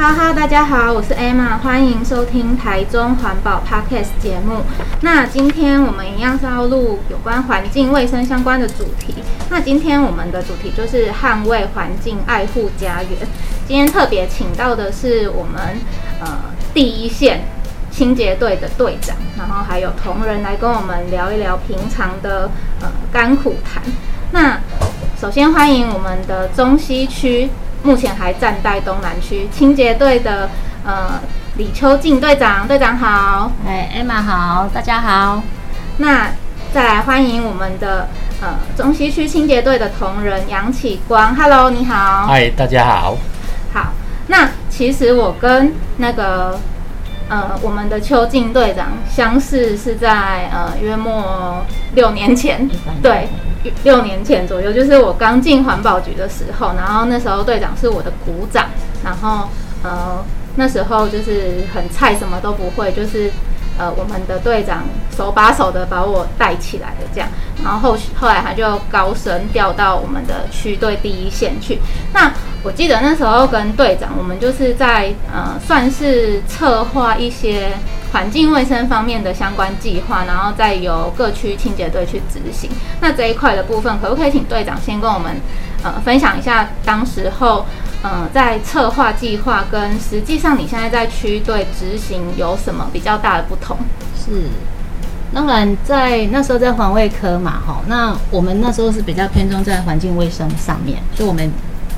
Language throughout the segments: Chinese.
哈喽，大家好，我是 Emma，欢迎收听台中环保 Podcast 节目。那今天我们一样是要录有关环境卫生相关的主题。那今天我们的主题就是捍卫环境，爱护家园。今天特别请到的是我们呃第一线清洁队的队长，然后还有同仁来跟我们聊一聊平常的呃甘苦谈。那首先欢迎我们的中西区。目前还暂代东南区清洁队的呃李秋静队长，队长好，哎，Emma 好，大家好。那再来欢迎我们的呃中西区清洁队的同仁杨启光，Hello，你好。嗨，大家好。好，那其实我跟那个呃我们的秋静队长相识是在呃约莫六年前，对。六年前左右，就是我刚进环保局的时候，然后那时候队长是我的股长，然后呃那时候就是很菜，什么都不会，就是呃我们的队长手把手的把我带起来的这样，然后后后来他就高升调到我们的区队第一线去。那我记得那时候跟队长，我们就是在呃算是策划一些。环境卫生方面的相关计划，然后再由各区清洁队去执行。那这一块的部分，可不可以请队长先跟我们呃分享一下，当时候呃在策划计划跟实际上你现在在区队执行有什么比较大的不同？是，当然在那时候在环卫科嘛，哈，那我们那时候是比较偏重在环境卫生上面，所以我们。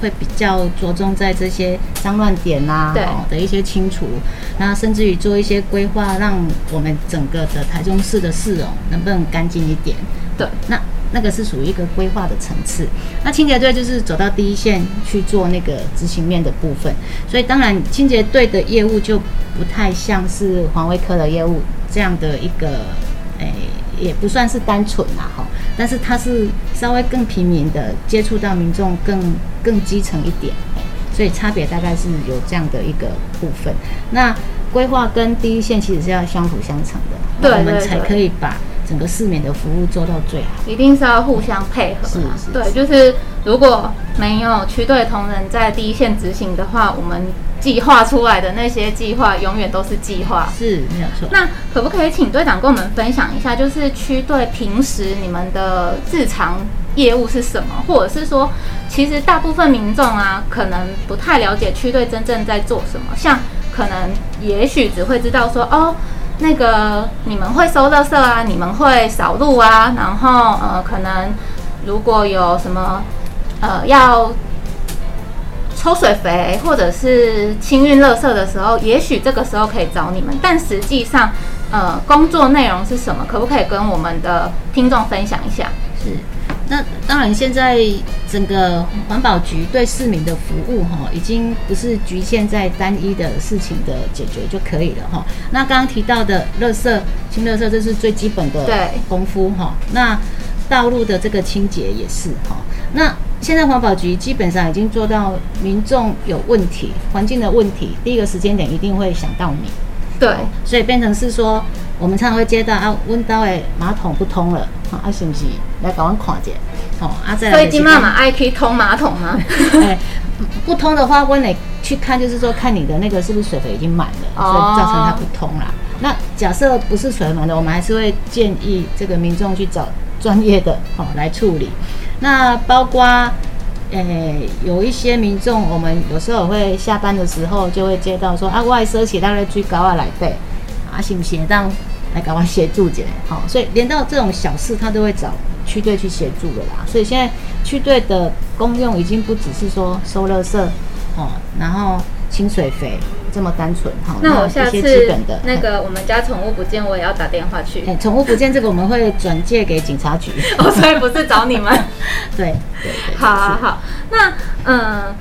会比较着重在这些脏乱点呐、啊，哦的一些清除，那甚至于做一些规划，让我们整个的台中市的市容能不能干净一点？对，那那个是属于一个规划的层次。那清洁队就是走到第一线去做那个执行面的部分，所以当然清洁队的业务就不太像是环卫科的业务这样的一个，诶，也不算是单纯啦，哈。但是它是稍微更平民的，接触到民众更更基层一点，所以差别大概是有这样的一个部分。那规划跟第一线其实是要相辅相成的，对，我们才可以把整个市民的服务做到最好。一定是要互相配合，是，是，是，对，就是如果没有区队同仁在第一线执行的话，我们。计划出来的那些计划永远都是计划，是没有错。那可不可以请队长跟我们分享一下，就是区队平时你们的日常业务是什么？或者是说，其实大部分民众啊，可能不太了解区队真正在做什么。像可能也许只会知道说，哦，那个你们会收垃圾啊，你们会扫路啊，然后呃，可能如果有什么呃要。抽水肥或者是清运垃圾的时候，也许这个时候可以找你们，但实际上，呃，工作内容是什么？可不可以跟我们的听众分享一下？是，那当然，现在整个环保局对市民的服务哈，已经不是局限在单一的事情的解决就可以了哈。那刚刚提到的垃圾清垃圾，这是最基本的功夫哈。那道路的这个清洁也是哈。那现在环保局基本上已经做到，民众有问题、环境的问题，第一个时间点一定会想到你。对，所以变成是说，我们常常会接到啊，温刀诶，马桶不通了，啊，是不是来搞阮看一下？哦，啊，再来。所以今妈妈爱去通马桶吗？哎，不通的话，我得去看，就是说看你的那个是不是水肥已经满了，所以造成它不通啦。那假设不是水满的，我们还是会建议这个民众去找专业的哦来处理。那包括，诶、有一些民众，我们有时候会下班的时候就会接到说啊，外设起大概最高啊来背，啊，行不行？当来赶快协助姐，好，所以连到这种小事，他都会找区队去协助的啦。所以现在区队的功用已经不只是说收垃圾，哦，然后清水肥。这么单纯哈，那我下次那个我们家宠物不见，我也要打电话去。宠物不见这个我们会转借给警察局 哦，所以不是找你们。对对对，好好好。那嗯，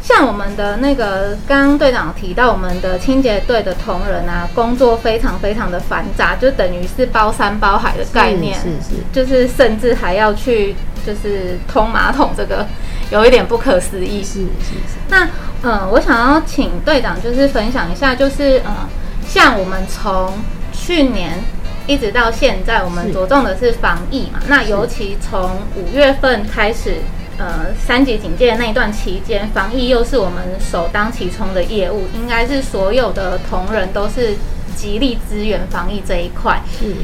像我们的那个刚刚队长提到，我们的清洁队的同仁啊，工作非常非常的繁杂，就等于是包山包海的概念，是是，是，就是甚至还要去就是通马桶这个。有一点不可思议，是是是。那嗯，我想要请队长就是分享一下，就是嗯，像我们从去年一直到现在，我们着重的是防疫嘛。那尤其从五月份开始，呃三级警戒那一段期间，防疫又是我们首当其冲的业务，应该是所有的同仁都是极力支援防疫这一块。是，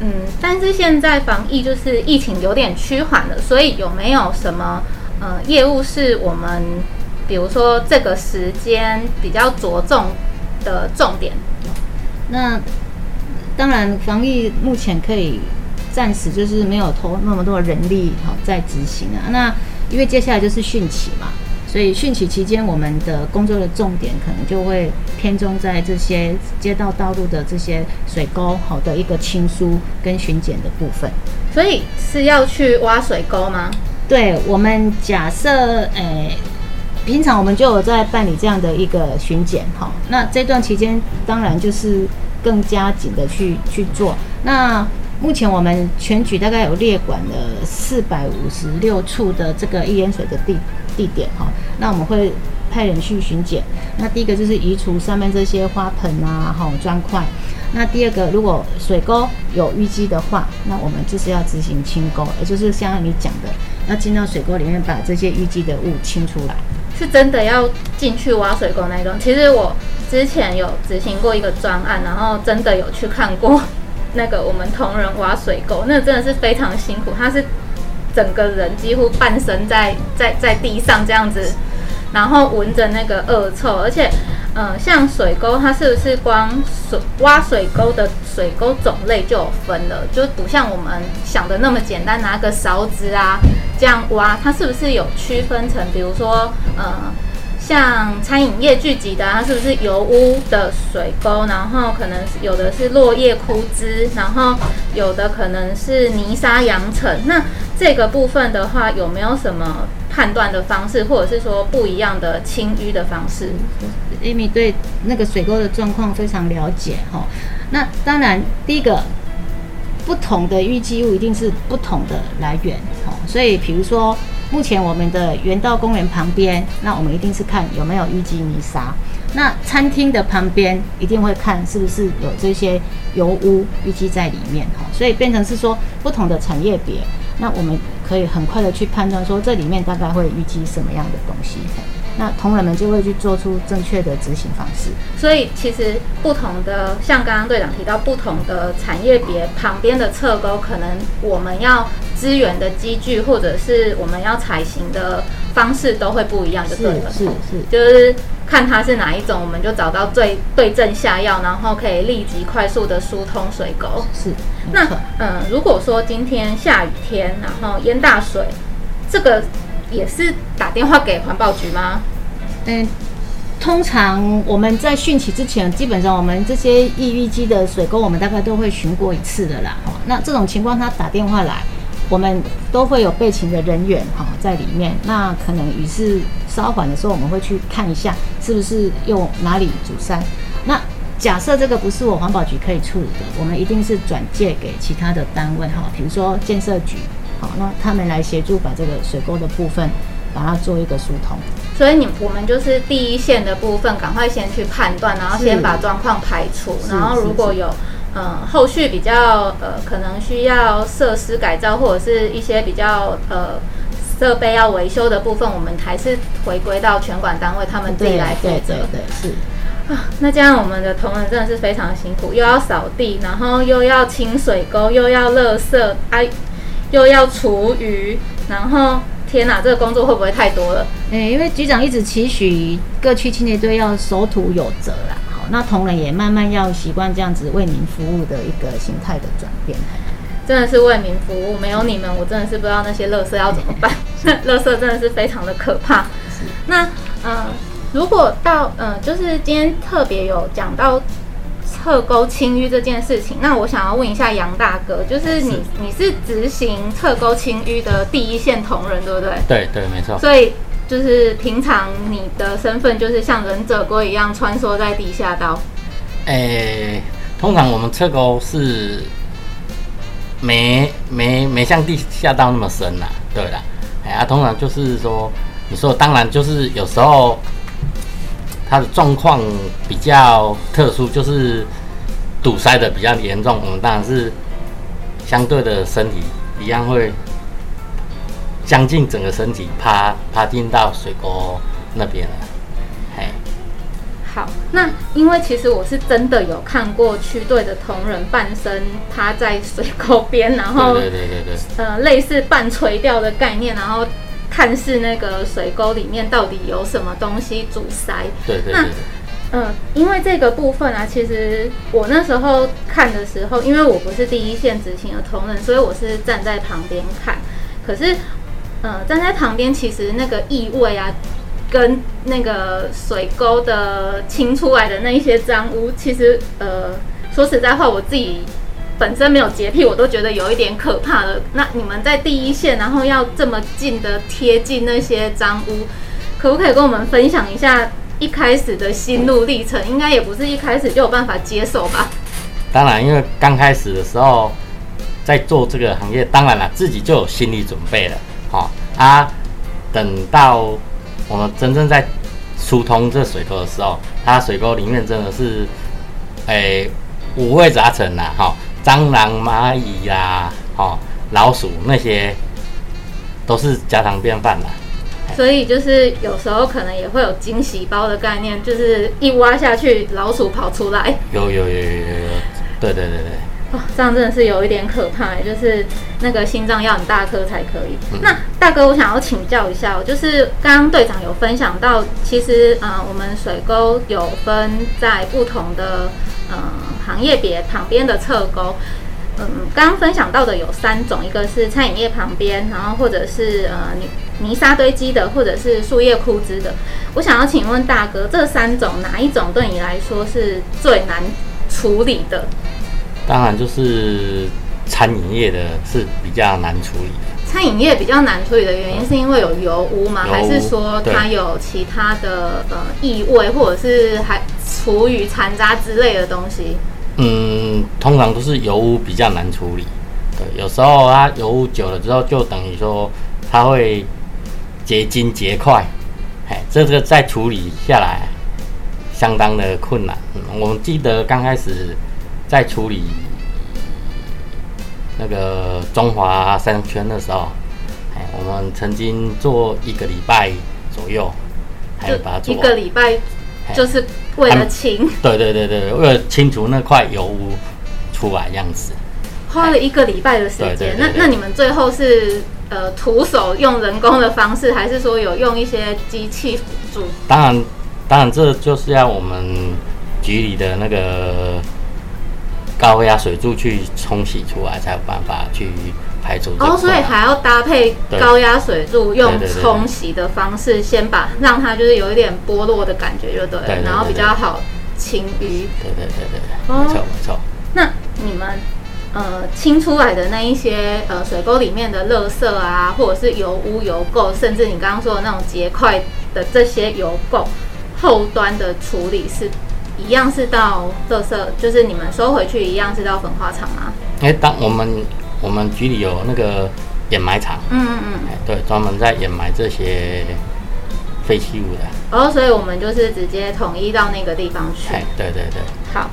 嗯，但是现在防疫就是疫情有点趋缓了，所以有没有什么呃业务是我们比如说这个时间比较着重的重点？那当然，防疫目前可以暂时就是没有投那么多人力好在执行啊。那因为接下来就是汛期嘛，所以汛期期间我们的工作的重点可能就会偏重在这些街道道路的这些水沟好的一个清疏跟巡检的部分。所以是要去挖水沟吗？对，我们假设诶。欸平常我们就有在办理这样的一个巡检，哈，那这段期间当然就是更加紧的去去做。那目前我们全局大概有列管了四百五十六处的这个易淹水的地地点，哈，那我们会派人去巡检。那第一个就是移除上面这些花盆啊，哈，砖块。那第二个，如果水沟有淤积的话，那我们就是要执行清沟，也就是像你讲的，要进到水沟里面把这些淤积的物清出来。是真的要进去挖水沟那种。其实我之前有执行过一个专案，然后真的有去看过 那个我们同仁挖水沟，那真的是非常辛苦。他是整个人几乎半身在在在地上这样子，然后闻着那个恶臭，而且。嗯，像水沟，它是不是光水挖水沟的水沟种类就有分了？就不像我们想的那么简单，拿个勺子啊这样挖，它是不是有区分成？比如说，嗯，像餐饮业聚集的，它是不是油污的水沟？然后可能有的是落叶枯枝，然后有的可能是泥沙扬尘。那这个部分的话，有没有什么？判断的方式，或者是说不一样的清淤的方式。Amy 对那个水沟的状况非常了解哈。那当然，第一个不同的淤积物一定是不同的来源哈。所以，比如说目前我们的园道公园旁边，那我们一定是看有没有淤积泥沙。那餐厅的旁边一定会看是不是有这些油污淤积在里面哈。所以变成是说不同的产业别。那我们可以很快的去判断说，这里面大概会淤积什么样的东西，那同仁们就会去做出正确的执行方式。所以其实不同的，像刚刚队长提到，不同的产业别旁边的侧沟，可能我们要资源的机具或者是我们要采行的方式都会不一样，就对了。是是是，就是。看它是哪一种，我们就找到最对症下药，然后可以立即快速的疏通水沟。是，那嗯，如果说今天下雨天，然后淹大水，这个也是打电话给环保局吗？嗯，通常我们在汛期之前，基本上我们这些易淤积的水沟，我们大概都会巡过一次的啦。那这种情况，他打电话来。我们都会有备勤的人员哈在里面，那可能雨势稍缓的时候，我们会去看一下是不是用哪里阻塞。那假设这个不是我环保局可以处理的，我们一定是转介给其他的单位哈，比如说建设局，好，那他们来协助把这个水沟的部分把它做一个疏通。所以你我们就是第一线的部分，赶快先去判断，然后先把状况排除，然后如果有。嗯，后续比较呃，可能需要设施改造或者是一些比较呃设备要维修的部分，我们还是回归到全管单位他们自己来负责。对是啊。那这样我们的同仁真的是非常辛苦，又要扫地，然后又要清水沟，又要垃圾，啊，又要厨余，然后天哪，这个工作会不会太多了？哎，因为局长一直期许各区清洁队要守土有责啦。好那同仁也慢慢要习惯这样子为民服务的一个形态的转变，真的是为民服务，没有你们，我真的是不知道那些垃圾要怎么办。垃圾真的是非常的可怕。那呃，如果到呃，就是今天特别有讲到侧沟清淤这件事情，那我想要问一下杨大哥，就是你是你是执行侧沟清淤的第一线同仁，对不对？对对，没错。所以。就是平常你的身份就是像忍者龟一样穿梭在地下道。诶、欸，通常我们侧沟是没没没像地下道那么深啦，对啦。哎呀，通常就是说，你说当然就是有时候它的状况比较特殊，就是堵塞的比较严重，我们当然是相对的身体一样会。将近整个身体趴趴进到水沟那边了。嘿，好，那因为其实我是真的有看过区队的同仁半身趴在水沟边，然后对对对对对，呃，类似半垂钓的概念，然后看似那个水沟里面到底有什么东西阻塞。对对对，对。嗯，因为这个部分啊，其实我那时候看的时候，因为我不是第一线执行的同仁，所以我是站在旁边看。可是，呃，站在旁边，其实那个异味啊，跟那个水沟的清出来的那一些脏污，其实，呃，说实在话，我自己本身没有洁癖，我都觉得有一点可怕了。那你们在第一线，然后要这么近的贴近那些脏污，可不可以跟我们分享一下？一开始的心路历程，应该也不是一开始就有办法接受吧？当然，因为刚开始的时候在做这个行业，当然了，自己就有心理准备了。好啊，等到我们真正在疏通这水沟的时候，它水沟里面真的是，诶，五味杂陈呐，哈，蟑螂、蚂蚁呀，哦，老鼠那些都是家常便饭啦。所以就是有时候可能也会有惊喜包的概念，就是一挖下去，老鼠跑出来。有有有有有有，对对对对。哦，这样真的是有一点可怕，就是那个心脏要很大颗才可以。嗯、那大哥，我想要请教一下，就是刚刚队长有分享到，其实啊、呃，我们水沟有分在不同的呃行业别旁边的侧钩。嗯，刚刚分享到的有三种，一个是餐饮业旁边，然后或者是呃泥泥沙堆积的，或者是树叶枯枝的。我想要请问大哥，这三种哪一种对你来说是最难处理的？当然就是餐饮业的是比较难处理的。餐饮业比较难处理的原因是因为有油污吗？污，还是说它有其他的呃异味，或者是还厨余残渣之类的东西？嗯，通常都是油污比较难处理，对，有时候它油污久了之后，就等于说它会结晶结块，哎，这个再处理下来相当的困难。嗯，我们记得刚开始在处理那个中华三圈的时候，哎，我们曾经做一个礼拜左右，还有把它做一个礼拜。就是为了清，对对对对，为了清除那块油污出来样子，花了一个礼拜的时间。那那你们最后是呃徒手用人工的方式，还是说有用一些机器辅助？当然，当然这就是要我们局里的那个高压水柱去冲洗出来，才有办法去。排除哦，所以还要搭配高压水柱，用冲洗的方式，先把让它就是有一点剥落的感觉，就对了，然后比较好清淤。对对对对，哦，没错没错。那你们呃清出来的那一些呃水沟里面的垃圾啊，或者是油污油垢，甚至你刚刚说的那种结块的这些油垢，后端的处理是一样是到垃圾，就是你们收回去一样是到焚化厂吗？哎、欸，当我们。我们局里有那个掩埋场，嗯嗯嗯，对，专门在掩埋这些废弃物的。哦，所以我们就是直接统一到那个地方去。对对对。好，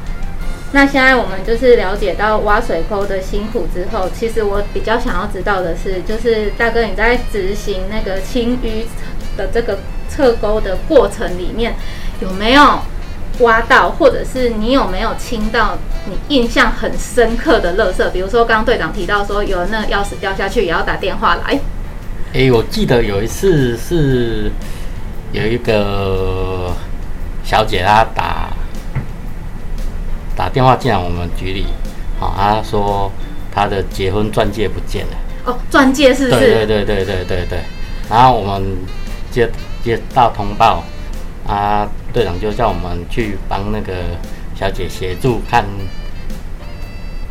那现在我们就是了解到挖水沟的辛苦之后，其实我比较想要知道的是，就是大哥你在执行那个清淤的这个侧沟的过程里面，有没有？挖到，或者是你有没有清到你印象很深刻的乐色？比如说，刚刚队长提到说，有那个钥匙掉下去也要打电话来。哎、欸，我记得有一次是有一个小姐她打打电话进来我们局里，好，她说她的结婚钻戒不见了。哦，钻戒是不是？对对对对对对对。然后我们接接到通报。啊，队长就叫我们去帮那个小姐协助看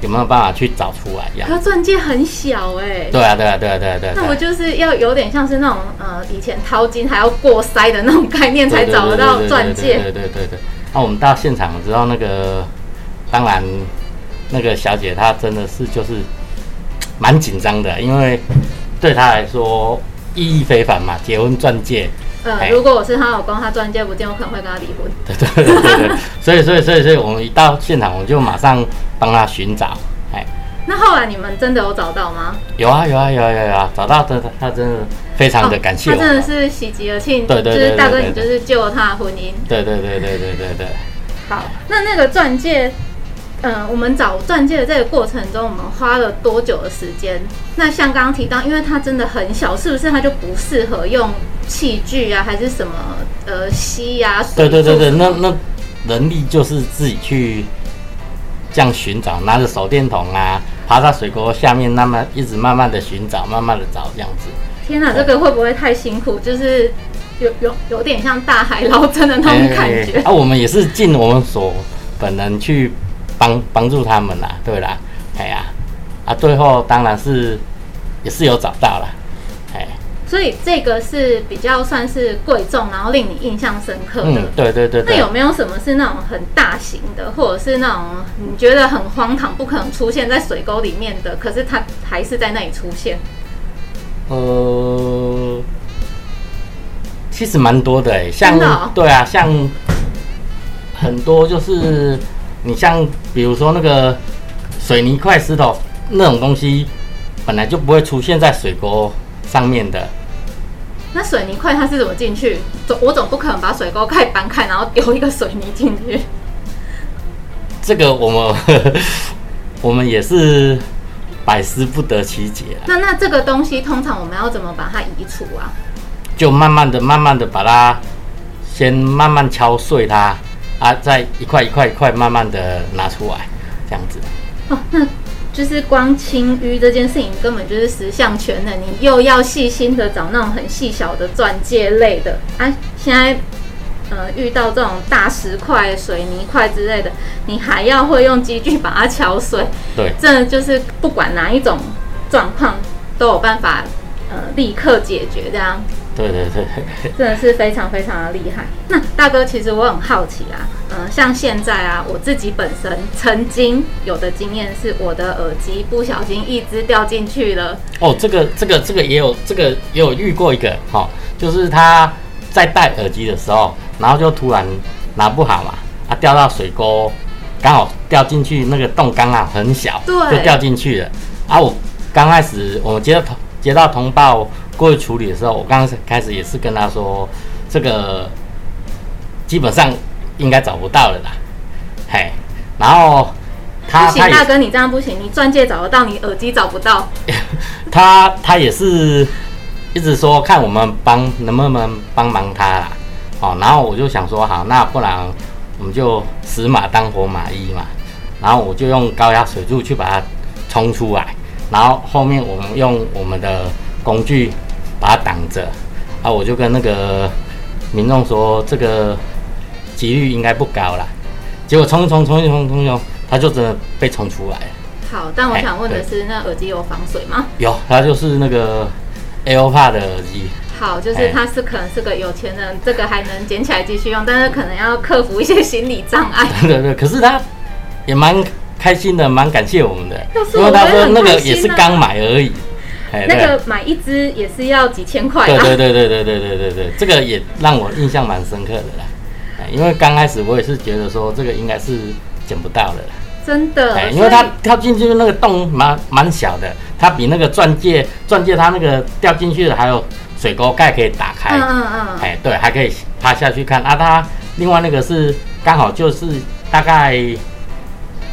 有没有办法去找出来。呀，可钻戒很小哎、欸。对啊，对啊，对啊，对啊，对啊。那我就是要有点像是那种呃，以前淘金还要过筛的那种概念，才找得到钻戒。对对对对。那我们到现场知道那个，当然那个小姐她真的是就是蛮紧张的，因为对她来说意义非凡嘛，结婚钻戒。呃，如果我是她老公，她钻戒不见，我可能会跟她离婚。对对对对对，所以所以所以所以我们一到现场，我们就马上帮她寻找。哎，那后来你们真的有找到吗？有啊有啊有啊有啊，找到的他真的非常的感谢他真的是喜极而泣。对对对，对，就是大哥，你就是救了他的婚姻。对对对对对对对，对。好，那那个钻戒，嗯、呃，我们找钻戒的这个过程中，我们花了多久的时间？那像刚刚提到，因为它真的很小，是不是它就不适合用器具啊，还是什么呃吸呀、啊？对对对对，那那人力就是自己去这样寻找，拿着手电筒啊。爬到水沟下面，那么一直慢慢的寻找，慢慢的找这样子。天哪，这个会不会太辛苦？就是有有有点像大海捞针的那种感觉。啊，我们也是尽我们所本能去帮帮助他们啦，对啦，哎呀，啊，最后当然是也是有找到了。所以这个是比较算是贵重，然后令你印象深刻的。嗯，对对对，对。那有没有什么是那种很大型的，或者是那种你觉得很荒唐、不可能出现在水沟里面的，可是它还是在那里出现？呃，其实蛮多的哎，像、哦、对啊，像很多就是你像比如说那个水泥块、石头那种东西，本来就不会出现在水沟上面的。那水泥块它是怎么进去？总我总不可能把水沟盖搬开，然后丢一个水泥进去。这个我们呵呵 我们也是百思不得其解。那那这个东西通常我们要怎么把它移除啊？就慢慢的、慢慢的把它先慢慢敲碎它啊，再一块一块一块慢慢的拿出来，这样子。哦，那。就是光清淤这件事情根本就是十项全能，你又要细心的找那种很细小的钻戒类的啊，现在呃遇到这种大石块、水泥块之类的，你还要会用机具把它敲碎，对，这就是不管哪一种状况都有办法呃立刻解决这样。对对对，真的是非常非常的厉害。那大哥，其实我很好奇啊，嗯、呃，像现在啊，我自己本身曾经有的经验是，我的耳机不小心一只掉进去了。哦，这个这个这个也有，这个也有遇过一个，哈、哦，就是他在戴耳机的时候，然后就突然拿不好嘛，啊，掉到水沟，刚好掉进去那个洞刚好很小，对，就掉进去了。啊，我刚开始我接到通接到通报。过去处理的时候，我刚刚开始也是跟他说，这个基本上应该找不到了啦，嘿，然后他不行，大哥你这样不行，你钻戒找得到，你耳机找不到。他他也是一直说看我们帮能不能帮忙他啦，哦，然后我就想说好，那不然我们就死马当活马医嘛，然后我就用高压水柱去把它冲出来，然后后面我们用我们的工具。把它挡着，啊，我就跟那个民众说，这个几率应该不高啦。结果冲冲冲冲冲冲，它就真的被冲出来了。好，但我想问的是，那耳机有防水吗？有，它就是那个 AirPods 的耳机。好，就是它是可能是个有钱人，这个还能捡起来继续用，但是可能要克服一些心理障碍。对对对，可是他也蛮开心的，蛮感谢我们的，是因为他说那个也是刚买而已。那个买一支也是要几千块。对对对对对对对对对，这个也让我印象蛮深刻的啦。因为刚开始我也是觉得说这个应该是捡不到的。真的。因为它跳进去那个洞蛮蛮小的，它比那个钻戒钻戒它那个掉进去的还有水沟盖可以打开。嗯嗯嗯。哎，对，还可以趴下去看啊。它另外那个是刚好就是大概。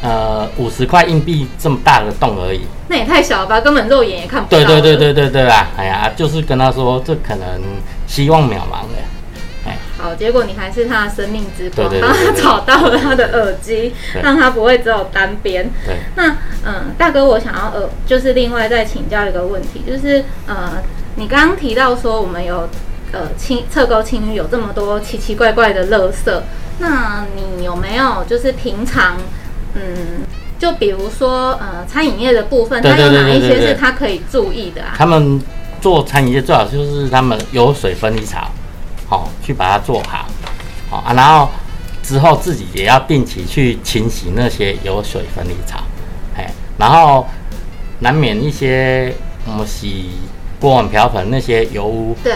呃，五十块硬币这么大的洞而已，那也太小了吧，根本肉眼也看不到。对对对对对对啊！哎呀，就是跟他说，这可能希望渺茫的。哎，好，结果你还是他的生命之光，帮他找到了他的耳机，让他不会只有单边。对。那嗯，大哥，我想要呃，就是另外再请教一个问题，就是呃，你刚刚提到说我们有呃清侧沟清淤有这么多奇奇怪怪的垃圾，那你有没有就是平常？嗯，就比如说，呃，餐饮业的部分，它有哪一些是他可以注意的啊？他们做餐饮业最好就是他们有水分离槽，好、哦、去把它做好，好、哦、啊，然后之后自己也要定期去清洗那些有水分离槽，哎，然后难免一些我们洗锅碗瓢盆那些油污，对，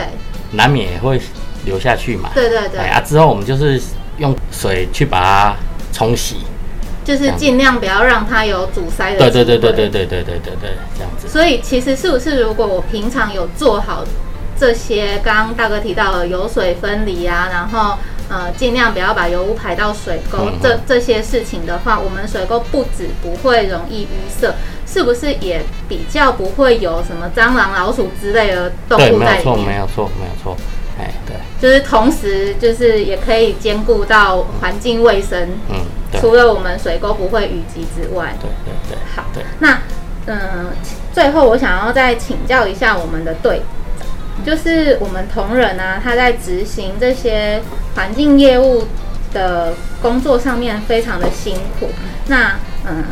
难免也会流下去嘛，对对对，哎啊，之后我们就是用水去把它冲洗。就是尽量不要让它有阻塞的。对对对对对对对对对对，这样子。所以其实是不是如果我平常有做好这些，刚刚大哥提到的油水分离啊，然后呃尽量不要把油污排到水沟，这这些事情的话，我们水沟不止不会容易淤塞，是不是也比较不会有什么蟑螂、老鼠之类的动物在里面？对，没有错，没有错，没有错。就是同时，就是也可以兼顾到环境卫生。嗯，除了我们水沟不会淤积之外，对对对。好，对那嗯、呃，最后我想要再请教一下我们的队，就是我们同仁啊，他在执行这些环境业务的工作上面非常的辛苦。那嗯。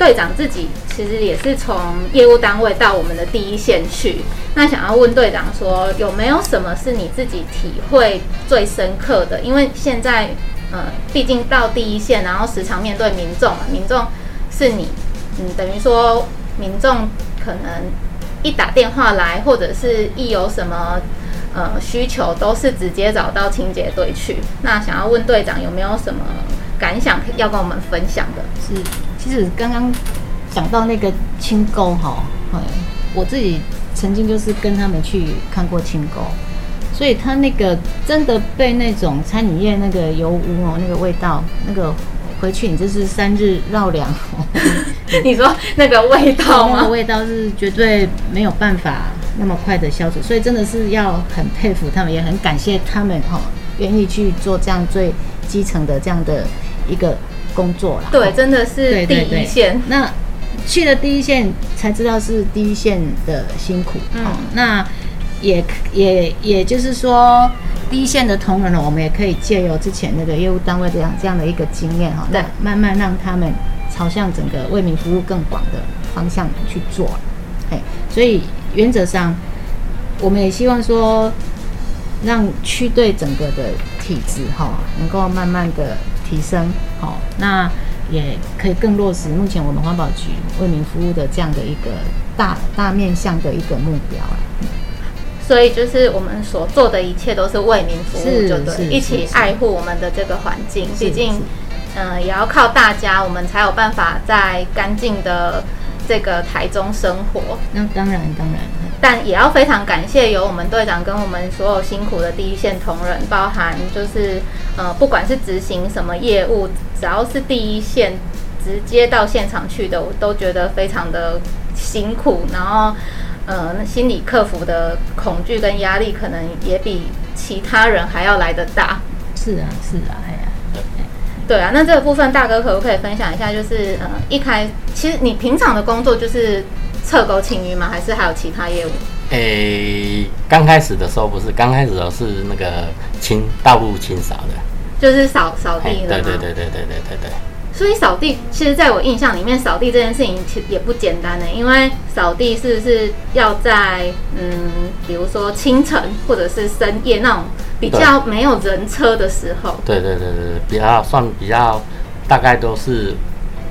队长自己其实也是从业务单位到我们的第一线去，那想要问队长说，有没有什么是你自己体会最深刻的？因为现在，呃，毕竟到第一线，然后时常面对民众，民众是你，嗯，等于说民众可能一打电话来，或者是一有什么呃需求，都是直接找到清洁队去。那想要问队长有没有什么感想要跟我们分享的？是。其实刚刚讲到那个清沟哈，我自己曾经就是跟他们去看过清沟，所以他那个真的被那种餐饮业那个油污哦，那个味道，那个回去你就是三日绕梁。你说那个味道吗？那个味道是绝对没有办法那么快的消除，所以真的是要很佩服他们，也很感谢他们哈，愿意去做这样最基层的这样的一个。工作了，对，真的是第一线。对对对，那去了第一线才知道是第一线的辛苦。嗯，那也也也就是说，第一线的同仁呢，我们也可以借由之前那个业务单位这样这样的一个经验哈，对，慢慢让他们朝向整个为民服务更广的方向去做。哎，所以原则上，我们也希望说，让区队整个的体质哈，能够慢慢的。提升好，那也可以更落实目前我们环保局为民服务的这样的一个大大面向的一个目标。所以就是我们所做的一切都是为民服务，就对，一起爱护我们的这个环境。毕竟，嗯、呃，也要靠大家，我们才有办法在干净的这个台中生活。那当然，当然。但也要非常感谢有我们队长跟我们所有辛苦的第一线同仁，包含就是呃，不管是执行什么业务，只要是第一线直接到现场去的，我都觉得非常的辛苦。然后呃，心理克服的恐惧跟压力，可能也比其他人还要来得大。是啊，是啊，哎呀，对，对啊。那这个部分大哥可不可以分享一下？就是呃，一开其实你平常的工作就是。侧沟清淤吗？还是还有其他业务？诶、欸，刚开始的时候不是，刚开始的时候是那个清道路清扫的，就是扫扫地的。对对对对对对对对。所以扫地，其实在我印象里面，扫地这件事情其实也不简单的，因为扫地是不是要在嗯，比如说清晨或者是深夜那种比较没有人车的时候？对对对对，比较算比较，大概都是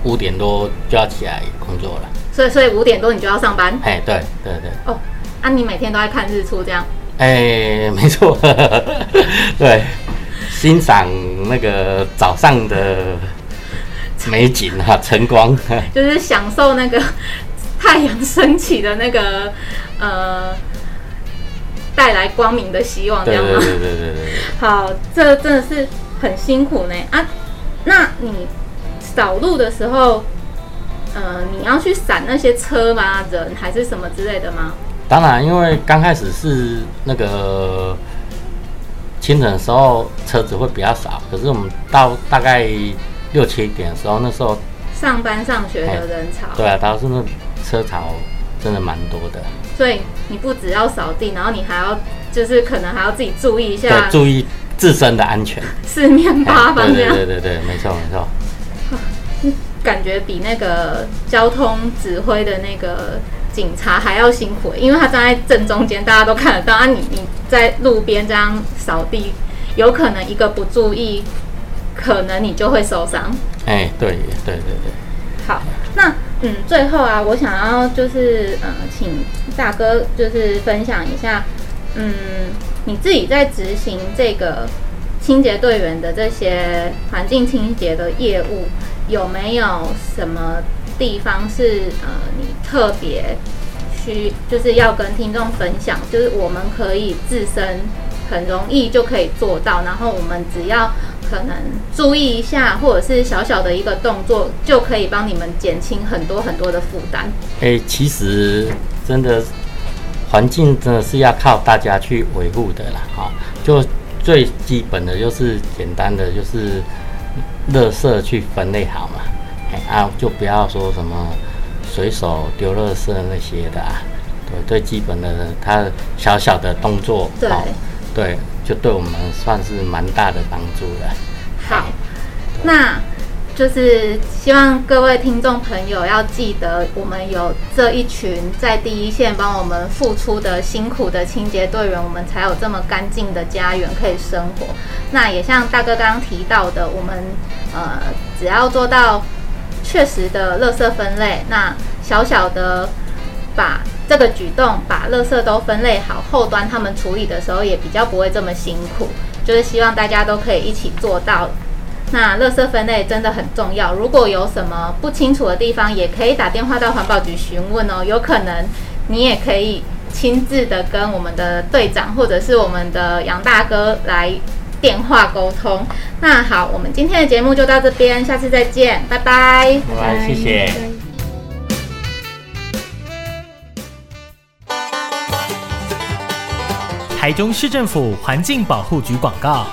五点多就要起来工作了。所以，所以五点多你就要上班？哎，对对对。哦，啊，你每天都在看日出这样？哎，没错，对，欣赏那个早上的美景啊，晨光，就是享受那个太阳升起的那个呃，带来光明的希望，这样吗？对对对对对对。好，这真的是很辛苦呢啊！那你扫路的时候？呃，你要去闪那些车吗？人还是什么之类的吗？当然，因为刚开始是那个清晨的时候，车子会比较少。可是我们到大概六七点的时候，那时候上班上学的人潮，对啊，当时那车潮真的蛮多的。所以你不只要扫地，然后你还要就是可能还要自己注意一下，对，注意自身的安全，四面八方这样。对对对对，没错没错。感觉比那个交通指挥的那个警察还要辛苦，因为他站在正中间，大家都看得到啊你！你你在路边这样扫地，有可能一个不注意，可能你就会受伤。哎，对对对对。好，那嗯，最后啊，我想要就是呃，请大哥就是分享一下，嗯，你自己在执行这个。清洁队员的这些环境清洁的业务，有没有什么地方是呃你特别需就是要跟听众分享？就是我们可以自身很容易就可以做到，然后我们只要可能注意一下，或者是小小的一个动作，就可以帮你们减轻很多很多的负担。哎、其实真的环境真的是要靠大家去维护的啦，哈，就。最基本的就是简单的，就是垃圾去分类好嘛，哎啊，就不要说什么随手丢垃圾那些的啊。对，最基本的，它小小的动作，对，对，就对我们算是蛮大的帮助了。好，那。就是希望各位听众朋友要记得，我们有这一群在第一线帮我们付出的辛苦的清洁队员，我们才有这么干净的家园可以生活。那也像大哥刚刚提到的，我们呃只要做到确实的垃圾分类，那小小的把这个举动把垃圾都分类好，后端他们处理的时候也比较不会这么辛苦。就是希望大家都可以一起做到。那垃圾分类真的很重要，如果有什么不清楚的地方，也可以打电话到环保局询问哦。有可能你也可以亲自的跟我们的队长或者是我们的杨大哥来电话沟通。那好，我们今天的节目就到这边，下次再见，拜拜。拜拜，谢谢。台中市政府环境保护局广告。